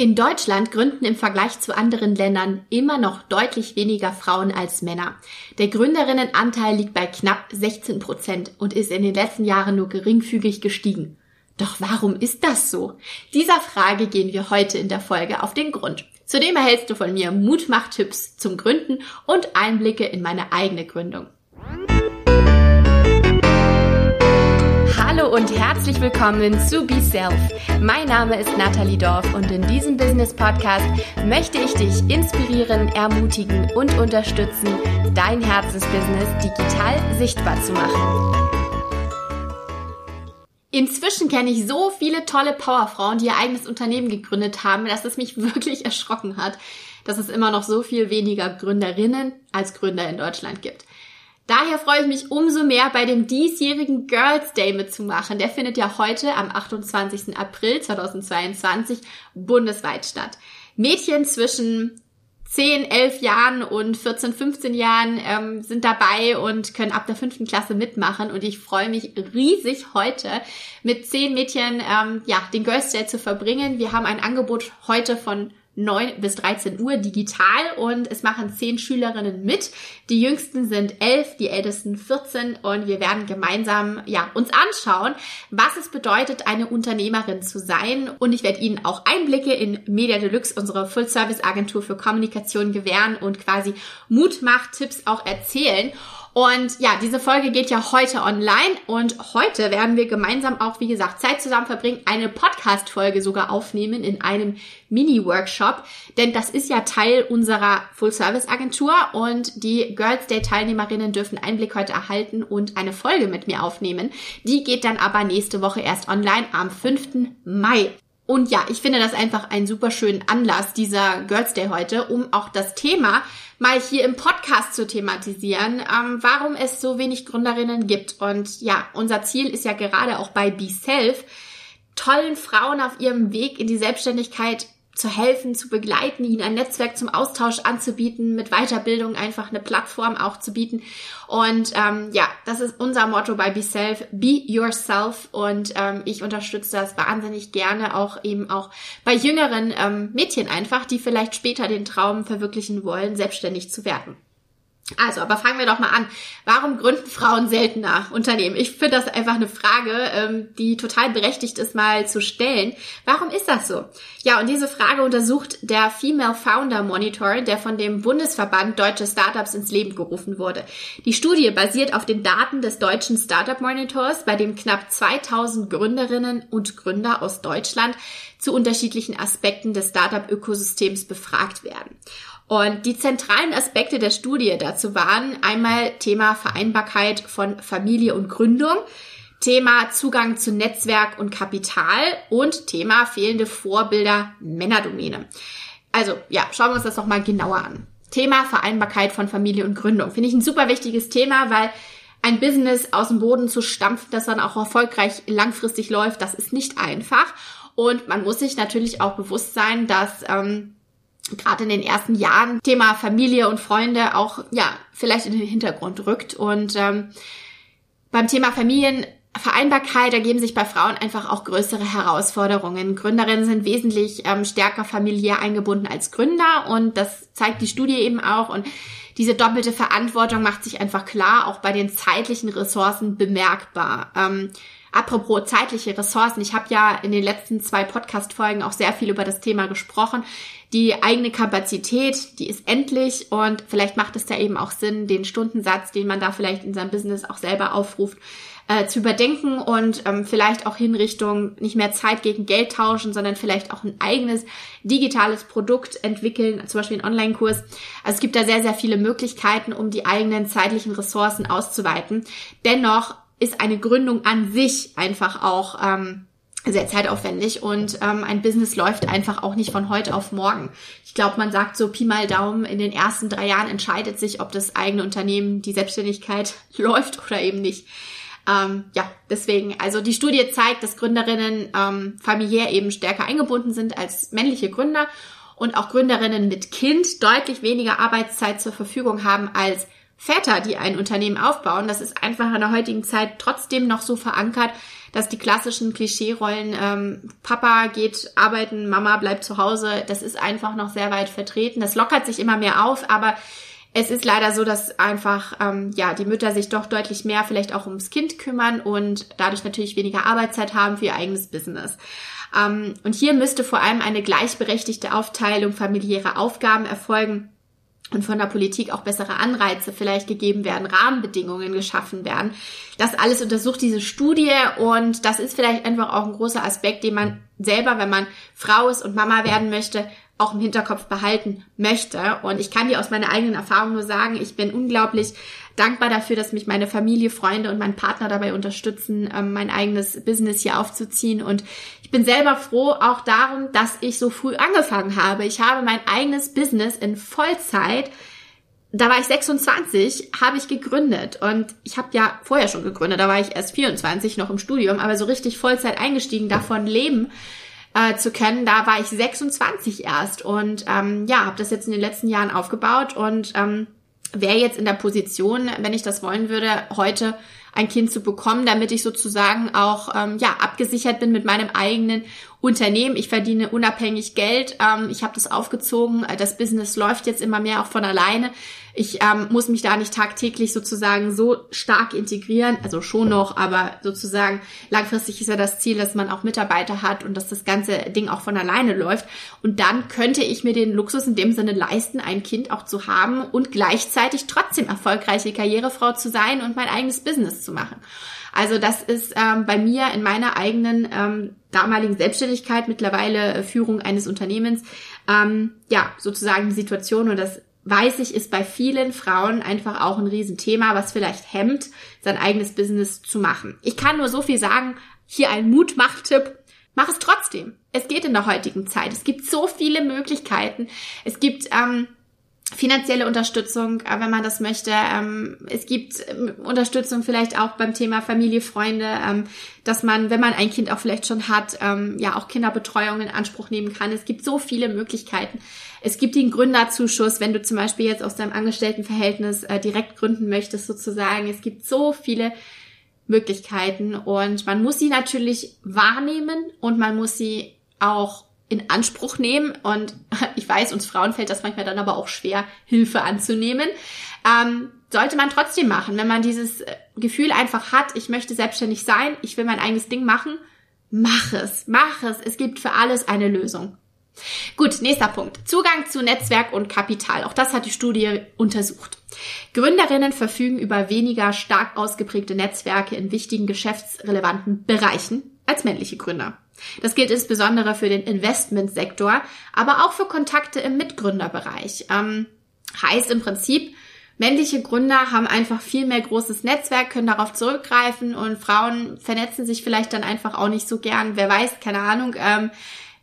In Deutschland gründen im Vergleich zu anderen Ländern immer noch deutlich weniger Frauen als Männer. Der Gründerinnenanteil liegt bei knapp 16 Prozent und ist in den letzten Jahren nur geringfügig gestiegen. Doch warum ist das so? Dieser Frage gehen wir heute in der Folge auf den Grund. Zudem erhältst du von mir Mutmachtipps zum Gründen und Einblicke in meine eigene Gründung. Hallo und herzlich willkommen zu Be Self. Mein Name ist Nathalie Dorf und in diesem Business Podcast möchte ich dich inspirieren, ermutigen und unterstützen, dein Herzensbusiness digital sichtbar zu machen. Inzwischen kenne ich so viele tolle Powerfrauen, die ihr eigenes Unternehmen gegründet haben, dass es mich wirklich erschrocken hat, dass es immer noch so viel weniger Gründerinnen als Gründer in Deutschland gibt. Daher freue ich mich umso mehr, bei dem diesjährigen Girls Day mitzumachen. Der findet ja heute am 28. April 2022 bundesweit statt. Mädchen zwischen 10, 11 Jahren und 14, 15 Jahren ähm, sind dabei und können ab der fünften Klasse mitmachen. Und ich freue mich riesig heute mit zehn Mädchen ähm, ja den Girls Day zu verbringen. Wir haben ein Angebot heute von 9 bis 13 Uhr digital und es machen 10 Schülerinnen mit. Die jüngsten sind 11, die ältesten 14 und wir werden gemeinsam ja, uns anschauen, was es bedeutet, eine Unternehmerin zu sein und ich werde Ihnen auch Einblicke in Media Deluxe, unsere Full-Service-Agentur für Kommunikation gewähren und quasi Mutmacht-Tipps auch erzählen. Und ja, diese Folge geht ja heute online und heute werden wir gemeinsam auch, wie gesagt, Zeit zusammen verbringen, eine Podcast-Folge sogar aufnehmen in einem Mini-Workshop, denn das ist ja Teil unserer Full-Service-Agentur und die Girls Day-Teilnehmerinnen dürfen Einblick heute erhalten und eine Folge mit mir aufnehmen. Die geht dann aber nächste Woche erst online am 5. Mai. Und ja, ich finde das einfach einen super schönen Anlass, dieser Girls Day heute, um auch das Thema mal hier im Podcast zu thematisieren, ähm, warum es so wenig Gründerinnen gibt. Und ja, unser Ziel ist ja gerade auch bei Be Self, tollen Frauen auf ihrem Weg in die Selbstständigkeit zu helfen, zu begleiten, ihnen ein Netzwerk zum Austausch anzubieten, mit Weiterbildung einfach eine Plattform auch zu bieten. Und ähm, ja, das ist unser Motto bei Be Self, Be Yourself. Und ähm, ich unterstütze das wahnsinnig gerne, auch eben auch bei jüngeren ähm, Mädchen einfach, die vielleicht später den Traum verwirklichen wollen, selbstständig zu werden. Also, aber fangen wir doch mal an. Warum gründen Frauen seltener Unternehmen? Ich finde das einfach eine Frage, ähm, die total berechtigt ist, mal zu stellen. Warum ist das so? Ja, und diese Frage untersucht der Female Founder Monitor, der von dem Bundesverband Deutsche Startups ins Leben gerufen wurde. Die Studie basiert auf den Daten des deutschen Startup Monitors, bei dem knapp 2000 Gründerinnen und Gründer aus Deutschland zu unterschiedlichen Aspekten des Startup-Ökosystems befragt werden. Und die zentralen Aspekte der Studie dazu waren einmal Thema Vereinbarkeit von Familie und Gründung, Thema Zugang zu Netzwerk und Kapital und Thema fehlende Vorbilder Männerdomäne. Also ja, schauen wir uns das doch mal genauer an. Thema Vereinbarkeit von Familie und Gründung. Finde ich ein super wichtiges Thema, weil ein Business aus dem Boden zu stampfen, das dann auch erfolgreich langfristig läuft, das ist nicht einfach. Und man muss sich natürlich auch bewusst sein, dass ähm, gerade in den ersten Jahren Thema Familie und Freunde auch ja vielleicht in den Hintergrund rückt und ähm, beim Thema Familienvereinbarkeit ergeben sich bei Frauen einfach auch größere Herausforderungen. Gründerinnen sind wesentlich ähm, stärker familiär eingebunden als Gründer und das zeigt die Studie eben auch und diese doppelte Verantwortung macht sich einfach klar auch bei den zeitlichen Ressourcen bemerkbar. Ähm, Apropos zeitliche Ressourcen, ich habe ja in den letzten zwei Podcast-Folgen auch sehr viel über das Thema gesprochen. Die eigene Kapazität, die ist endlich und vielleicht macht es da eben auch Sinn, den Stundensatz, den man da vielleicht in seinem Business auch selber aufruft, äh, zu überdenken und ähm, vielleicht auch in Richtung nicht mehr Zeit gegen Geld tauschen, sondern vielleicht auch ein eigenes digitales Produkt entwickeln, zum Beispiel einen Online-Kurs. Also es gibt da sehr, sehr viele Möglichkeiten, um die eigenen zeitlichen Ressourcen auszuweiten. Dennoch ist eine Gründung an sich einfach auch ähm, sehr zeitaufwendig und ähm, ein Business läuft einfach auch nicht von heute auf morgen. Ich glaube, man sagt so Pi mal Daumen, in den ersten drei Jahren entscheidet sich, ob das eigene Unternehmen, die Selbstständigkeit läuft oder eben nicht. Ähm, ja, deswegen, also die Studie zeigt, dass Gründerinnen ähm, familiär eben stärker eingebunden sind als männliche Gründer und auch Gründerinnen mit Kind deutlich weniger Arbeitszeit zur Verfügung haben als Väter, die ein Unternehmen aufbauen. Das ist einfach in der heutigen Zeit trotzdem noch so verankert, dass die klassischen Klischeerollen, ähm, Papa geht arbeiten, Mama bleibt zu Hause, das ist einfach noch sehr weit vertreten. Das lockert sich immer mehr auf, aber es ist leider so, dass einfach ähm, ja die Mütter sich doch deutlich mehr vielleicht auch ums Kind kümmern und dadurch natürlich weniger Arbeitszeit haben für ihr eigenes Business. Ähm, und hier müsste vor allem eine gleichberechtigte Aufteilung familiärer Aufgaben erfolgen und von der Politik auch bessere Anreize vielleicht gegeben werden, Rahmenbedingungen geschaffen werden. Das alles untersucht diese Studie und das ist vielleicht einfach auch ein großer Aspekt, den man selber, wenn man Frau ist und Mama werden möchte, auch im Hinterkopf behalten möchte. Und ich kann dir aus meiner eigenen Erfahrung nur sagen, ich bin unglaublich dankbar dafür, dass mich meine Familie, Freunde und mein Partner dabei unterstützen, ähm, mein eigenes Business hier aufzuziehen. Und ich bin selber froh auch darum, dass ich so früh angefangen habe. Ich habe mein eigenes Business in Vollzeit da war ich 26, habe ich gegründet und ich habe ja vorher schon gegründet, da war ich erst 24 noch im Studium, aber so richtig Vollzeit eingestiegen, davon leben äh, zu können. Da war ich 26 erst und ähm, ja, habe das jetzt in den letzten Jahren aufgebaut und ähm, wäre jetzt in der Position, wenn ich das wollen würde, heute ein Kind zu bekommen, damit ich sozusagen auch ähm, ja abgesichert bin mit meinem eigenen Unternehmen. Ich verdiene unabhängig Geld. Ähm, ich habe das aufgezogen. Das Business läuft jetzt immer mehr auch von alleine. Ich ähm, muss mich da nicht tagtäglich sozusagen so stark integrieren, also schon noch, aber sozusagen langfristig ist ja das Ziel, dass man auch Mitarbeiter hat und dass das ganze Ding auch von alleine läuft. Und dann könnte ich mir den Luxus in dem Sinne leisten, ein Kind auch zu haben und gleichzeitig trotzdem erfolgreiche Karrierefrau zu sein und mein eigenes Business zu machen. Also das ist ähm, bei mir in meiner eigenen ähm, damaligen Selbstständigkeit, mittlerweile äh, Führung eines Unternehmens, ähm, ja, sozusagen die Situation und das weiß ich, ist bei vielen Frauen einfach auch ein Riesenthema, was vielleicht hemmt, sein eigenes Business zu machen. Ich kann nur so viel sagen, hier ein Mutmachtipp. Mach es trotzdem. Es geht in der heutigen Zeit. Es gibt so viele Möglichkeiten. Es gibt ähm, finanzielle Unterstützung, äh, wenn man das möchte. Ähm, es gibt ähm, Unterstützung vielleicht auch beim Thema Familie, Freunde, ähm, dass man, wenn man ein Kind auch vielleicht schon hat, ja auch Kinderbetreuung in Anspruch nehmen kann. Es gibt so viele Möglichkeiten. Es gibt den Gründerzuschuss, wenn du zum Beispiel jetzt aus deinem Angestelltenverhältnis äh, direkt gründen möchtest, sozusagen. Es gibt so viele Möglichkeiten und man muss sie natürlich wahrnehmen und man muss sie auch in Anspruch nehmen. Und ich weiß, uns Frauen fällt das manchmal dann aber auch schwer, Hilfe anzunehmen. Ähm, sollte man trotzdem machen, wenn man dieses äh, Gefühl einfach hat, ich möchte selbstständig sein, ich will mein eigenes Ding machen, mach es, mach es. Es gibt für alles eine Lösung. Gut, nächster Punkt. Zugang zu Netzwerk und Kapital. Auch das hat die Studie untersucht. Gründerinnen verfügen über weniger stark ausgeprägte Netzwerke in wichtigen geschäftsrelevanten Bereichen als männliche Gründer. Das gilt insbesondere für den Investmentsektor, aber auch für Kontakte im Mitgründerbereich. Ähm, heißt im Prinzip, männliche Gründer haben einfach viel mehr großes Netzwerk, können darauf zurückgreifen und Frauen vernetzen sich vielleicht dann einfach auch nicht so gern. Wer weiß, keine Ahnung. Ähm,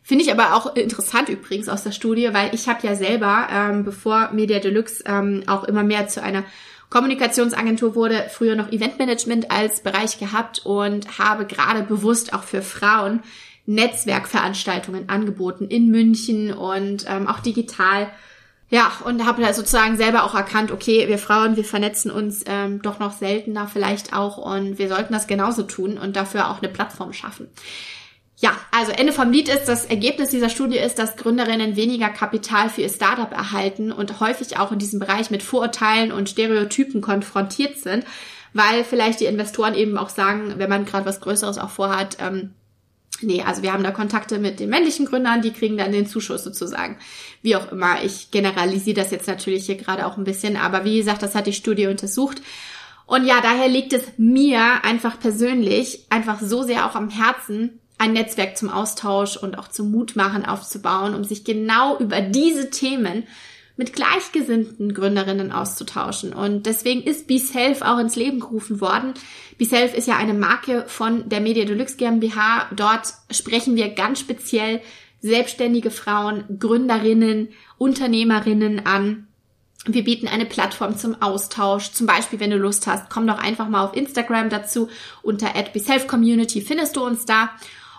Finde ich aber auch interessant übrigens aus der Studie, weil ich habe ja selber, ähm, bevor Media Deluxe ähm, auch immer mehr zu einer Kommunikationsagentur wurde, früher noch Eventmanagement als Bereich gehabt und habe gerade bewusst auch für Frauen Netzwerkveranstaltungen angeboten in München und ähm, auch digital. Ja, und habe da sozusagen selber auch erkannt, okay, wir Frauen, wir vernetzen uns ähm, doch noch seltener vielleicht auch und wir sollten das genauso tun und dafür auch eine Plattform schaffen. Ja, also Ende vom Lied ist, das Ergebnis dieser Studie ist, dass Gründerinnen weniger Kapital für ihr Startup erhalten und häufig auch in diesem Bereich mit Vorurteilen und Stereotypen konfrontiert sind, weil vielleicht die Investoren eben auch sagen, wenn man gerade was Größeres auch vorhat, ähm, Nee, also wir haben da Kontakte mit den männlichen Gründern, die kriegen dann den Zuschuss sozusagen. Wie auch immer, ich generalisiere das jetzt natürlich hier gerade auch ein bisschen, aber wie gesagt, das hat die Studie untersucht. Und ja, daher liegt es mir einfach persönlich einfach so sehr auch am Herzen, ein Netzwerk zum Austausch und auch zum Mutmachen aufzubauen, um sich genau über diese Themen mit gleichgesinnten Gründerinnen auszutauschen. Und deswegen ist BeSelf auch ins Leben gerufen worden. BeSelf ist ja eine Marke von der Media Deluxe GmbH. Dort sprechen wir ganz speziell selbstständige Frauen, Gründerinnen, Unternehmerinnen an. Wir bieten eine Plattform zum Austausch. Zum Beispiel, wenn du Lust hast, komm doch einfach mal auf Instagram dazu. Unter at BeSelfCommunity findest du uns da.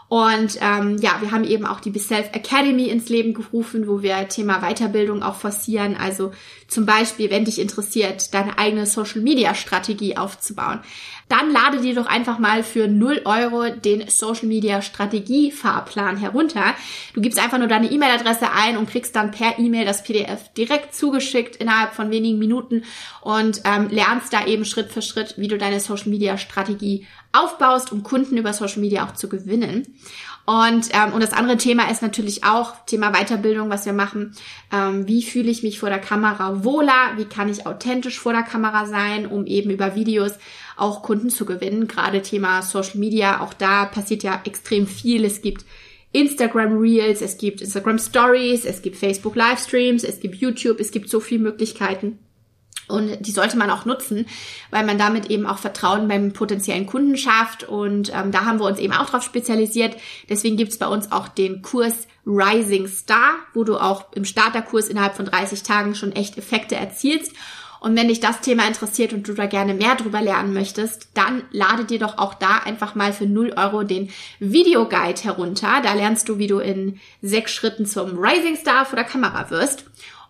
Und ähm, ja, wir haben eben auch die Be Self Academy ins Leben gerufen, wo wir Thema Weiterbildung auch forcieren. Also zum Beispiel, wenn dich interessiert, deine eigene Social Media Strategie aufzubauen, dann lade dir doch einfach mal für 0 Euro den Social Media Strategie Fahrplan herunter. Du gibst einfach nur deine E-Mail-Adresse ein und kriegst dann per E-Mail das PDF direkt zugeschickt innerhalb von wenigen Minuten und ähm, lernst da eben Schritt für Schritt, wie du deine Social Media Strategie aufbaust, um Kunden über Social Media auch zu gewinnen. Und, ähm, und das andere Thema ist natürlich auch Thema Weiterbildung, was wir machen. Ähm, wie fühle ich mich vor der Kamera wohler? Wie kann ich authentisch vor der Kamera sein, um eben über Videos auch Kunden zu gewinnen? Gerade Thema Social Media, auch da passiert ja extrem viel. Es gibt Instagram Reels, es gibt Instagram Stories, es gibt Facebook Livestreams, es gibt YouTube, es gibt so viele Möglichkeiten. Und die sollte man auch nutzen, weil man damit eben auch Vertrauen beim potenziellen Kunden schafft. Und ähm, da haben wir uns eben auch drauf spezialisiert. Deswegen gibt's bei uns auch den Kurs Rising Star, wo du auch im Starterkurs innerhalb von 30 Tagen schon echt Effekte erzielst. Und wenn dich das Thema interessiert und du da gerne mehr drüber lernen möchtest, dann lade dir doch auch da einfach mal für 0 Euro den Videoguide herunter. Da lernst du, wie du in sechs Schritten zum Rising Star vor der Kamera wirst.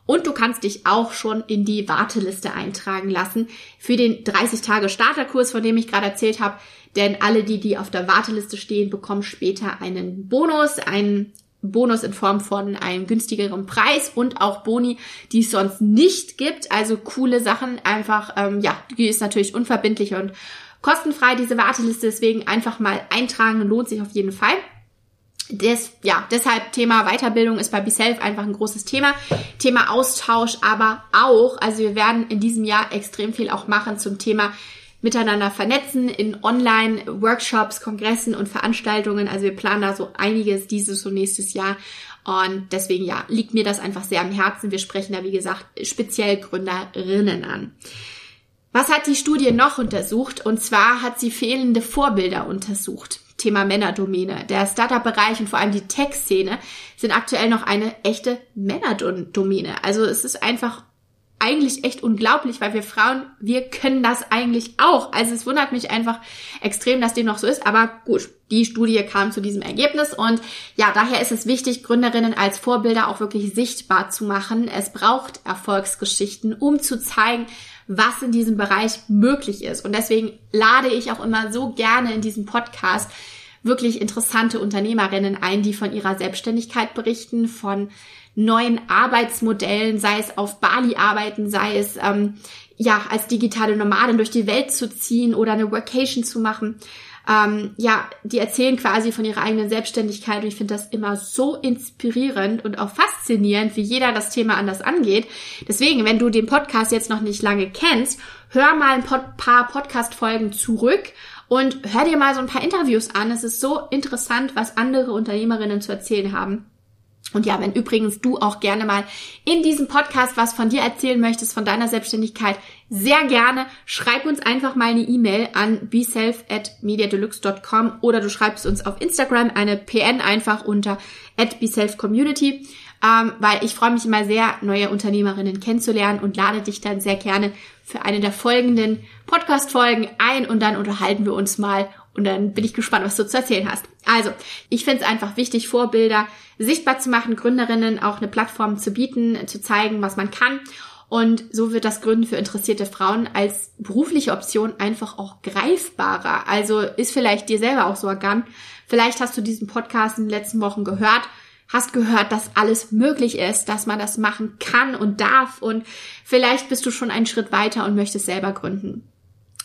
Und du kannst dich auch schon in die Warteliste eintragen lassen für den 30 Tage Starterkurs, von dem ich gerade erzählt habe. Denn alle die, die auf der Warteliste stehen, bekommen später einen Bonus, einen Bonus in Form von einem günstigeren Preis und auch Boni, die es sonst nicht gibt. Also coole Sachen. Einfach, ähm, ja, die ist natürlich unverbindlich und kostenfrei, diese Warteliste. Deswegen einfach mal eintragen, lohnt sich auf jeden Fall. Des, ja, deshalb Thema Weiterbildung ist bei BeSelf einfach ein großes Thema. Thema Austausch aber auch. Also wir werden in diesem Jahr extrem viel auch machen zum Thema miteinander vernetzen in Online-Workshops, Kongressen und Veranstaltungen. Also wir planen da so einiges dieses und nächstes Jahr. Und deswegen, ja, liegt mir das einfach sehr am Herzen. Wir sprechen da, wie gesagt, speziell Gründerinnen an. Was hat die Studie noch untersucht? Und zwar hat sie fehlende Vorbilder untersucht. Thema Männerdomäne. Der Startup-Bereich und vor allem die Tech-Szene sind aktuell noch eine echte Männerdomäne. Also es ist einfach eigentlich echt unglaublich, weil wir Frauen, wir können das eigentlich auch. Also es wundert mich einfach extrem, dass dem noch so ist. Aber gut, die Studie kam zu diesem Ergebnis und ja, daher ist es wichtig, Gründerinnen als Vorbilder auch wirklich sichtbar zu machen. Es braucht Erfolgsgeschichten, um zu zeigen, was in diesem Bereich möglich ist. Und deswegen lade ich auch immer so gerne in diesem Podcast wirklich interessante Unternehmerinnen ein, die von ihrer Selbstständigkeit berichten, von neuen Arbeitsmodellen, sei es auf Bali arbeiten, sei es ähm, ja als digitale Nomadin durch die Welt zu ziehen oder eine Workation zu machen ähm, ja, die erzählen quasi von ihrer eigenen Selbstständigkeit und ich finde das immer so inspirierend und auch faszinierend, wie jeder das Thema anders angeht. Deswegen, wenn du den Podcast jetzt noch nicht lange kennst, hör mal ein paar Podcast-Folgen zurück und hör dir mal so ein paar Interviews an. Es ist so interessant, was andere Unternehmerinnen zu erzählen haben. Und ja, wenn übrigens du auch gerne mal in diesem Podcast was von dir erzählen möchtest, von deiner Selbstständigkeit, sehr gerne. Schreib uns einfach mal eine E-Mail an beself at mediadeluxe.com oder du schreibst uns auf Instagram eine PN einfach unter at beselfcommunity, ähm, weil ich freue mich immer sehr, neue Unternehmerinnen kennenzulernen und lade dich dann sehr gerne für eine der folgenden Podcast-Folgen ein und dann unterhalten wir uns mal und dann bin ich gespannt, was du zu erzählen hast. Also, ich finde es einfach wichtig, Vorbilder sichtbar zu machen, Gründerinnen auch eine Plattform zu bieten, zu zeigen, was man kann. Und so wird das Gründen für interessierte Frauen als berufliche Option einfach auch greifbarer. Also ist vielleicht dir selber auch so ergangen. Vielleicht hast du diesen Podcast in den letzten Wochen gehört, hast gehört, dass alles möglich ist, dass man das machen kann und darf und vielleicht bist du schon einen Schritt weiter und möchtest selber gründen.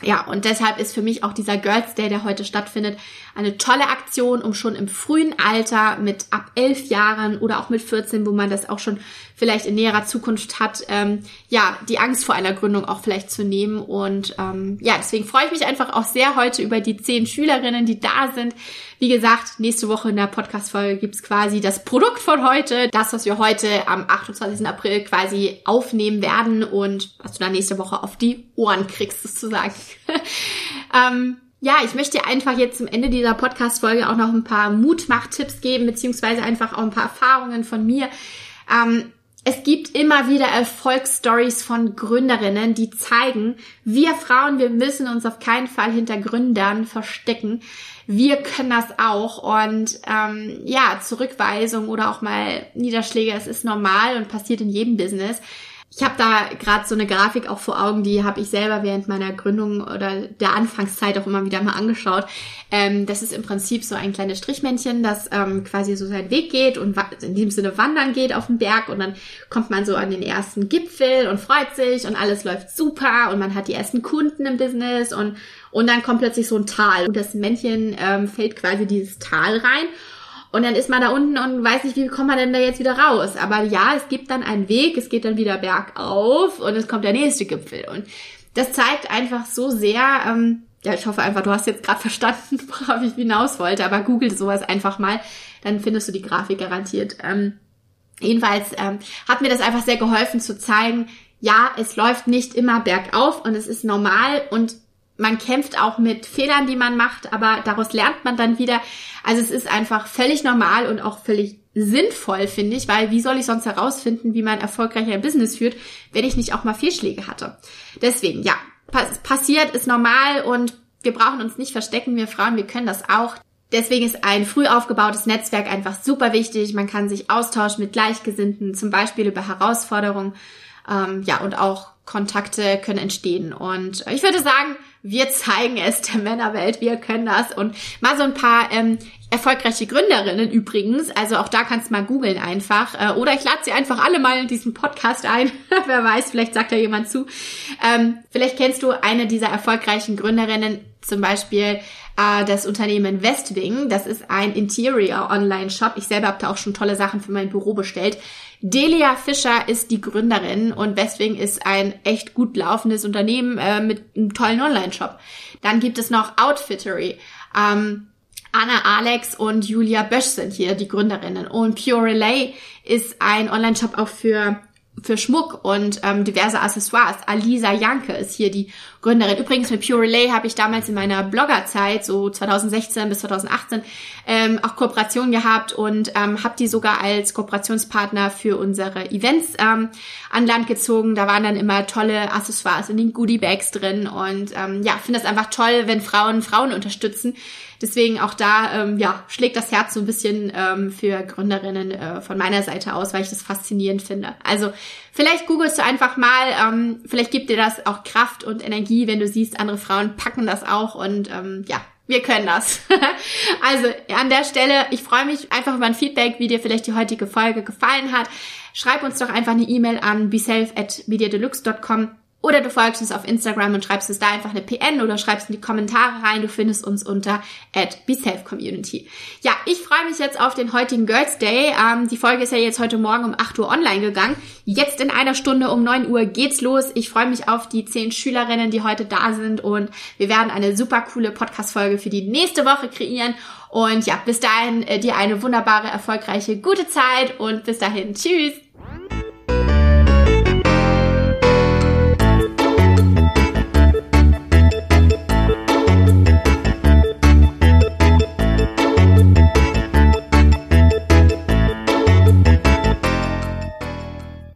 Ja, und deshalb ist für mich auch dieser Girls Day, der heute stattfindet, eine tolle Aktion, um schon im frühen Alter mit ab elf Jahren oder auch mit 14, wo man das auch schon vielleicht in näherer Zukunft hat, ähm, ja, die Angst vor einer Gründung auch vielleicht zu nehmen. Und ähm, ja, deswegen freue ich mich einfach auch sehr heute über die zehn Schülerinnen, die da sind. Wie gesagt, nächste Woche in der Podcast-Folge gibt's quasi das Produkt von heute, das, was wir heute am 28. April quasi aufnehmen werden und was du dann nächste Woche auf die Ohren kriegst, sozusagen. ähm, ja, ich möchte einfach jetzt zum Ende dieser Podcast-Folge auch noch ein paar Mutmach-Tipps geben, beziehungsweise einfach auch ein paar Erfahrungen von mir. Ähm, es gibt immer wieder Erfolgsstories von Gründerinnen, die zeigen, wir Frauen, wir müssen uns auf keinen Fall hinter Gründern verstecken. Wir können das auch. Und ähm, ja, Zurückweisung oder auch mal Niederschläge, es ist normal und passiert in jedem Business. Ich habe da gerade so eine Grafik auch vor Augen, die habe ich selber während meiner Gründung oder der Anfangszeit auch immer wieder mal angeschaut. Ähm, das ist im Prinzip so ein kleines Strichmännchen, das ähm, quasi so seinen Weg geht und in dem Sinne wandern geht auf den Berg und dann kommt man so an den ersten Gipfel und freut sich und alles läuft super und man hat die ersten Kunden im Business und, und dann kommt plötzlich so ein Tal und das Männchen ähm, fällt quasi dieses Tal rein und dann ist man da unten und weiß nicht, wie kommt man denn da jetzt wieder raus. Aber ja, es gibt dann einen Weg, es geht dann wieder bergauf und es kommt der nächste Gipfel. Und das zeigt einfach so sehr, ähm, ja, ich hoffe einfach, du hast jetzt gerade verstanden, worauf ich hinaus wollte, aber google sowas einfach mal, dann findest du die Grafik garantiert. Ähm, jedenfalls ähm, hat mir das einfach sehr geholfen zu zeigen, ja, es läuft nicht immer bergauf und es ist normal und man kämpft auch mit Fehlern, die man macht, aber daraus lernt man dann wieder. Also es ist einfach völlig normal und auch völlig sinnvoll, finde ich, weil wie soll ich sonst herausfinden, wie man erfolgreicher ein Business führt, wenn ich nicht auch mal Fehlschläge hatte. Deswegen, ja, pass passiert, ist normal und wir brauchen uns nicht verstecken, wir Frauen, wir können das auch. Deswegen ist ein früh aufgebautes Netzwerk einfach super wichtig. Man kann sich austauschen mit Gleichgesinnten, zum Beispiel über Herausforderungen. Ähm, ja, und auch Kontakte können entstehen. Und ich würde sagen, wir zeigen es der Männerwelt, wir können das. Und mal so ein paar ähm, erfolgreiche Gründerinnen übrigens. Also auch da kannst du mal googeln einfach. Äh, oder ich lade sie einfach alle mal in diesen Podcast ein. Wer weiß, vielleicht sagt da jemand zu. Ähm, vielleicht kennst du eine dieser erfolgreichen Gründerinnen, zum Beispiel äh, das Unternehmen Westwing. Das ist ein Interior Online Shop. Ich selber habe da auch schon tolle Sachen für mein Büro bestellt. Delia Fischer ist die Gründerin und Westwing ist ein echt gut laufendes Unternehmen äh, mit einem tollen Online-Shop. Dann gibt es noch Outfittery. Ähm, Anna Alex und Julia Bösch sind hier die Gründerinnen. Und Pure Relay ist ein Online-Shop auch für für Schmuck und ähm, diverse Accessoires. Alisa Janke ist hier die Gründerin. Übrigens mit Pure Relay habe ich damals in meiner Bloggerzeit, so 2016 bis 2018, ähm, auch Kooperationen gehabt und ähm, habe die sogar als Kooperationspartner für unsere Events ähm, an Land gezogen. Da waren dann immer tolle Accessoires in den Goodie Bags drin und ähm, ja, finde das einfach toll, wenn Frauen Frauen unterstützen Deswegen auch da, ähm, ja, schlägt das Herz so ein bisschen ähm, für Gründerinnen äh, von meiner Seite aus, weil ich das faszinierend finde. Also vielleicht googelst du einfach mal, ähm, vielleicht gibt dir das auch Kraft und Energie, wenn du siehst, andere Frauen packen das auch und ähm, ja, wir können das. also an der Stelle, ich freue mich einfach über ein Feedback, wie dir vielleicht die heutige Folge gefallen hat. Schreib uns doch einfach eine E-Mail an beself at mediadeluxe.com oder du folgst uns auf Instagram und schreibst uns da einfach eine PN oder schreibst in die Kommentare rein. Du findest uns unter at BeSelfCommunity. Ja, ich freue mich jetzt auf den heutigen Girls Day. Ähm, die Folge ist ja jetzt heute Morgen um 8 Uhr online gegangen. Jetzt in einer Stunde um 9 Uhr geht's los. Ich freue mich auf die 10 Schülerinnen, die heute da sind und wir werden eine super coole Podcast-Folge für die nächste Woche kreieren. Und ja, bis dahin äh, dir eine wunderbare, erfolgreiche, gute Zeit und bis dahin. Tschüss!